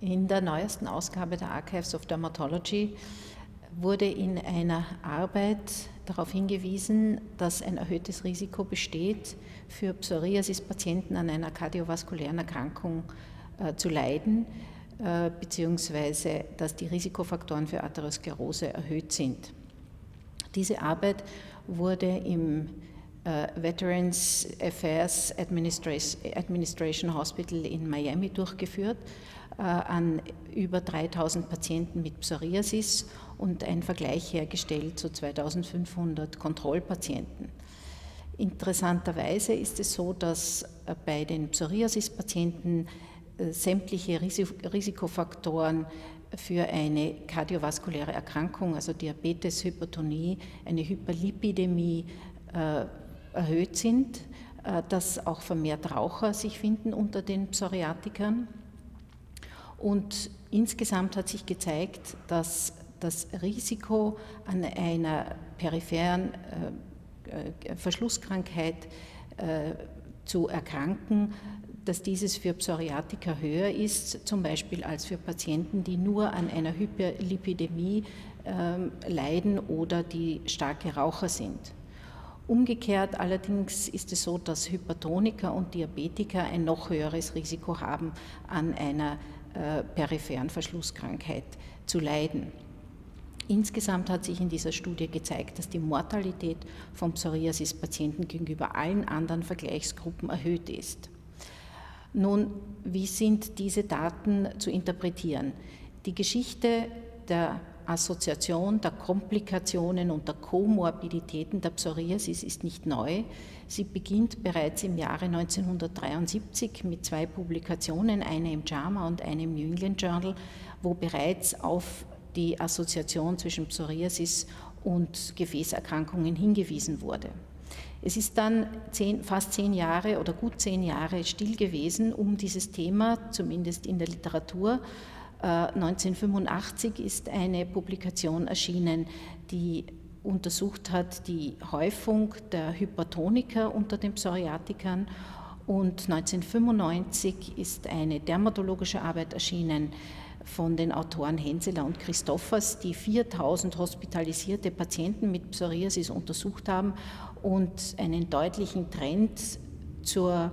In der neuesten Ausgabe der Archives of Dermatology wurde in einer Arbeit darauf hingewiesen, dass ein erhöhtes Risiko besteht, für Psoriasis-Patienten an einer kardiovaskulären Erkrankung äh, zu leiden, äh, beziehungsweise dass die Risikofaktoren für Atherosklerose erhöht sind. Diese Arbeit wurde im äh, Veterans Affairs Administration Hospital in Miami durchgeführt äh, an über 3000 Patienten mit Psoriasis und ein Vergleich hergestellt zu 2500 Kontrollpatienten. Interessanterweise ist es so, dass äh, bei den Psoriasis-Patienten sämtliche Risikofaktoren für eine kardiovaskuläre Erkrankung, also Diabetes, Hypertonie, eine Hyperlipidämie, erhöht sind, äh, dass auch vermehrt Raucher sich finden unter den Psoriatikern. Und insgesamt hat sich gezeigt, dass das Risiko an einer peripheren äh, äh, Verschlusskrankheit zu erkranken, dass dieses für Psoriatiker höher ist, zum Beispiel als für Patienten, die nur an einer Hyperlipidämie ähm, leiden oder die starke Raucher sind. Umgekehrt allerdings ist es so, dass Hypertoniker und Diabetiker ein noch höheres Risiko haben, an einer äh, peripheren Verschlusskrankheit zu leiden. Insgesamt hat sich in dieser Studie gezeigt, dass die Mortalität von Psoriasis-Patienten gegenüber allen anderen Vergleichsgruppen erhöht ist. Nun, wie sind diese Daten zu interpretieren? Die Geschichte der Assoziation der Komplikationen und der Komorbiditäten der Psoriasis ist nicht neu. Sie beginnt bereits im Jahre 1973 mit zwei Publikationen, eine im JAMA und eine im New England Journal, wo bereits auf die Assoziation zwischen Psoriasis und Gefäßerkrankungen hingewiesen wurde. Es ist dann zehn, fast zehn Jahre oder gut zehn Jahre still gewesen um dieses Thema, zumindest in der Literatur. 1985 äh, ist eine Publikation erschienen, die untersucht hat die Häufung der Hypertoniker unter den Psoriatikern. Und 1995 ist eine dermatologische Arbeit erschienen von den Autoren Henseler und Christophers, die 4000 hospitalisierte Patienten mit Psoriasis untersucht haben und einen deutlichen Trend zur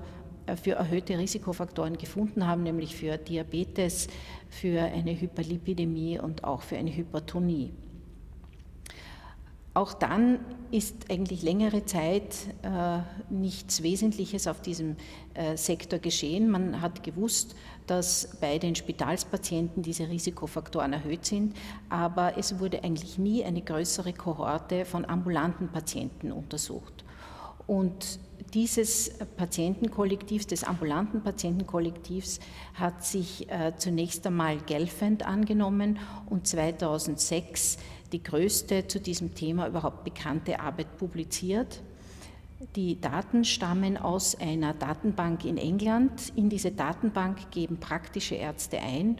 für erhöhte Risikofaktoren gefunden haben, nämlich für Diabetes, für eine Hyperlipidämie und auch für eine Hypertonie. Auch dann ist eigentlich längere Zeit äh, nichts Wesentliches auf diesem äh, Sektor geschehen. Man hat gewusst, dass bei den Spitalspatienten diese Risikofaktoren erhöht sind, aber es wurde eigentlich nie eine größere Kohorte von ambulanten Patienten untersucht. Und dieses Patientenkollektivs, des ambulanten Patientenkollektivs, hat sich äh, zunächst einmal Gelfand angenommen und 2006 die größte zu diesem Thema überhaupt bekannte Arbeit publiziert. Die Daten stammen aus einer Datenbank in England. In diese Datenbank geben praktische Ärzte ein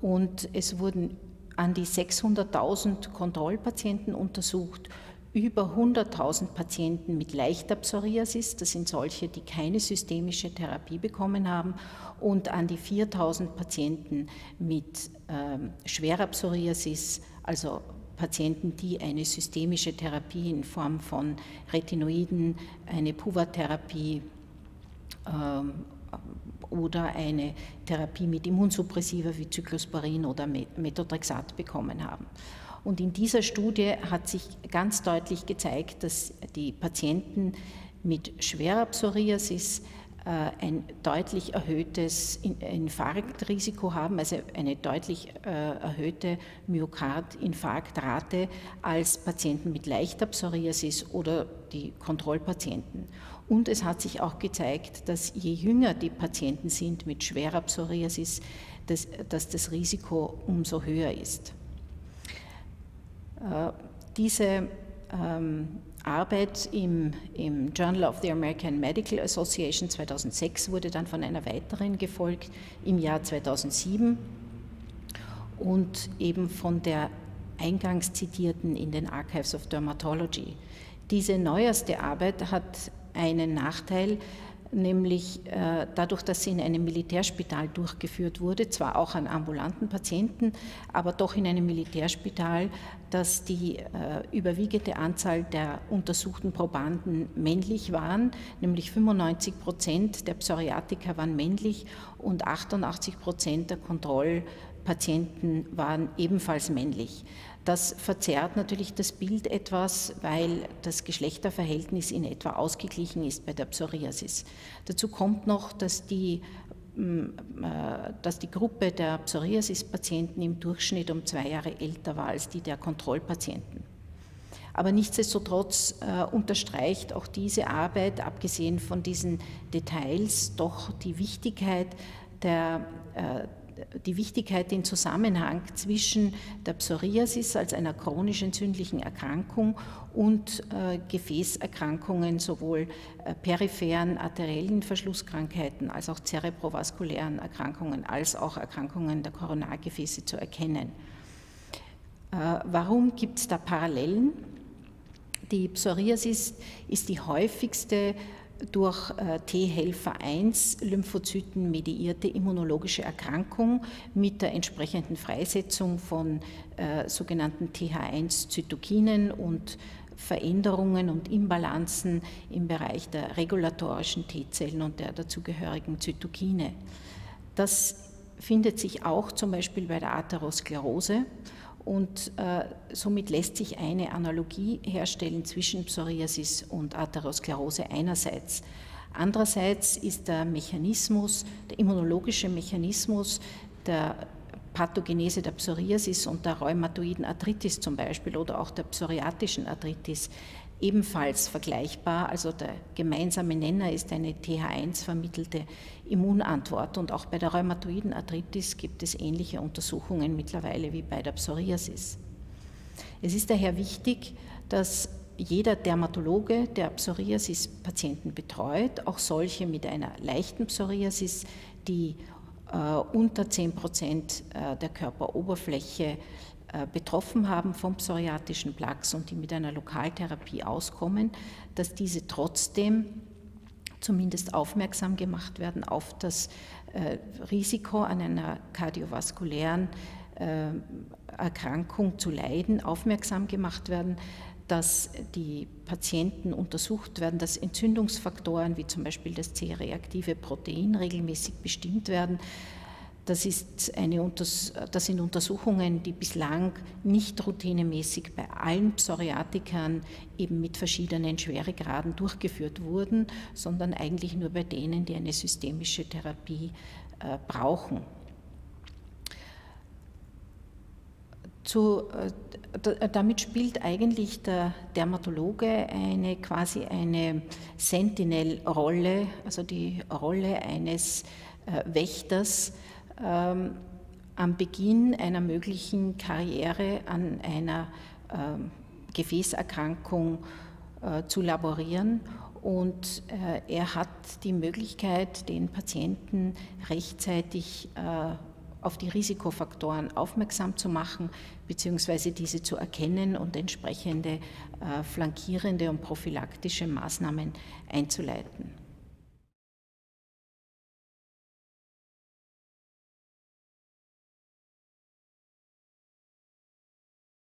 und es wurden an die 600.000 Kontrollpatienten untersucht über 100.000 Patienten mit leichter Psoriasis, das sind solche, die keine systemische Therapie bekommen haben, und an die 4.000 Patienten mit ähm, schwerer Psoriasis, also Patienten, die eine systemische Therapie in Form von Retinoiden, eine Puva-Therapie ähm, oder eine Therapie mit Immunsuppressiva wie Cyclosporin oder Methotrexat bekommen haben. Und in dieser Studie hat sich ganz deutlich gezeigt, dass die Patienten mit schwerer Psoriasis äh, ein deutlich erhöhtes Infarktrisiko haben, also eine deutlich äh, erhöhte Myokardinfarktrate als Patienten mit leichter Psoriasis oder die Kontrollpatienten. Und es hat sich auch gezeigt, dass je jünger die Patienten sind mit schwerer Psoriasis, dass, dass das Risiko umso höher ist. Diese ähm, Arbeit im, im, Journal of the American Medical Association 2006 wurde dann von einer weiteren gefolgt im Jahr 2007 und eben von der eingangs zitierten in den Archives of Dermatology. Diese neueste Arbeit hat einen Nachteil, nämlich äh, dadurch, dass sie in einem Militärspital durchgeführt wurde, zwar auch an ambulanten Patienten, aber doch in einem Militärspital, dass die äh, überwiegende Anzahl der untersuchten Probanden männlich waren, nämlich 95 Prozent der Psoriatiker waren männlich und 88 Prozent der Kontrollpatienten waren ebenfalls männlich. Das verzerrt natürlich das Bild etwas, weil das Geschlechterverhältnis in etwa ausgeglichen ist bei der Psoriasis. Dazu kommt noch, dass die, mm, äh, dass die Gruppe der Psoriasis-Patienten im Durchschnitt um zwei Jahre älter war als die der Kontrollpatienten. Aber nichtsdestotrotz äh, unterstreicht auch diese Arbeit, abgesehen von diesen Details, doch die Wichtigkeit der, äh, die Wichtigkeit, den Zusammenhang zwischen der Psoriasis als einer chronisch entzündlichen Erkrankung und äh, Gefäßerkrankungen, sowohl äh, peripheren arteriellen Verschlusskrankheiten als auch zerebrovaskulären Erkrankungen, als auch Erkrankungen der Koronargefäße zu erkennen. Äh, warum gibt es da Parallelen? Die Psoriasis ist die häufigste durch äh, T-Helfer 1 Lymphozyten mediierte immunologische Erkrankung mit der entsprechenden Freisetzung von äh, sogenannten TH1-Zytokinen und Veränderungen und Imbalanzen im Bereich der regulatorischen T-Zellen und der dazugehörigen Zytokine. Das findet sich auch zum Beispiel bei der Atherosklerose und äh, somit lässt sich eine Analogie herstellen zwischen Psoriasis und Atherosklerose einerseits. Andererseits ist der Mechanismus, der immunologische Mechanismus der Pathogenese der Psoriasis und der rheumatoiden Arthritis zum Beispiel oder auch der psoriatischen Arthritis ebenfalls vergleichbar. Also der gemeinsame Nenner ist eine TH1 vermittelte Immunantwort und auch bei der rheumatoiden Arthritis gibt es ähnliche Untersuchungen mittlerweile wie bei der Psoriasis. Es ist daher wichtig, dass jeder Dermatologe, der Psoriasis-Patienten betreut, auch solche mit einer leichten Psoriasis, die äh, unter 10 Prozent äh, der Körperoberfläche betroffen haben vom psoriatischen Plaques und die mit einer Lokaltherapie auskommen, dass diese trotzdem zumindest aufmerksam gemacht werden auf das äh, Risiko an einer kardiovaskulären äh, Erkrankung zu leiden, aufmerksam gemacht werden, dass die Patienten untersucht werden, dass Entzündungsfaktoren wie zum Beispiel das C-reaktive Protein regelmäßig bestimmt werden, das, ist eine, das sind Untersuchungen, die bislang nicht routinemäßig bei allen Psoriatikern eben mit verschiedenen Schweregraden durchgeführt wurden, sondern eigentlich nur bei denen, die eine systemische Therapie äh, brauchen. Zu, äh, damit spielt eigentlich der Dermatologe eine quasi eine Sentinel-Rolle, also die Rolle eines äh, Wächters, ähm, am Beginn einer möglichen Karriere an einer ähm, Gefäßerkrankung äh, zu laborieren. Und äh, er hat die Möglichkeit, den Patienten rechtzeitig äh, auf die Risikofaktoren aufmerksam zu machen, beziehungsweise diese zu erkennen und entsprechende äh, flankierende und prophylaktische Maßnahmen einzuleiten.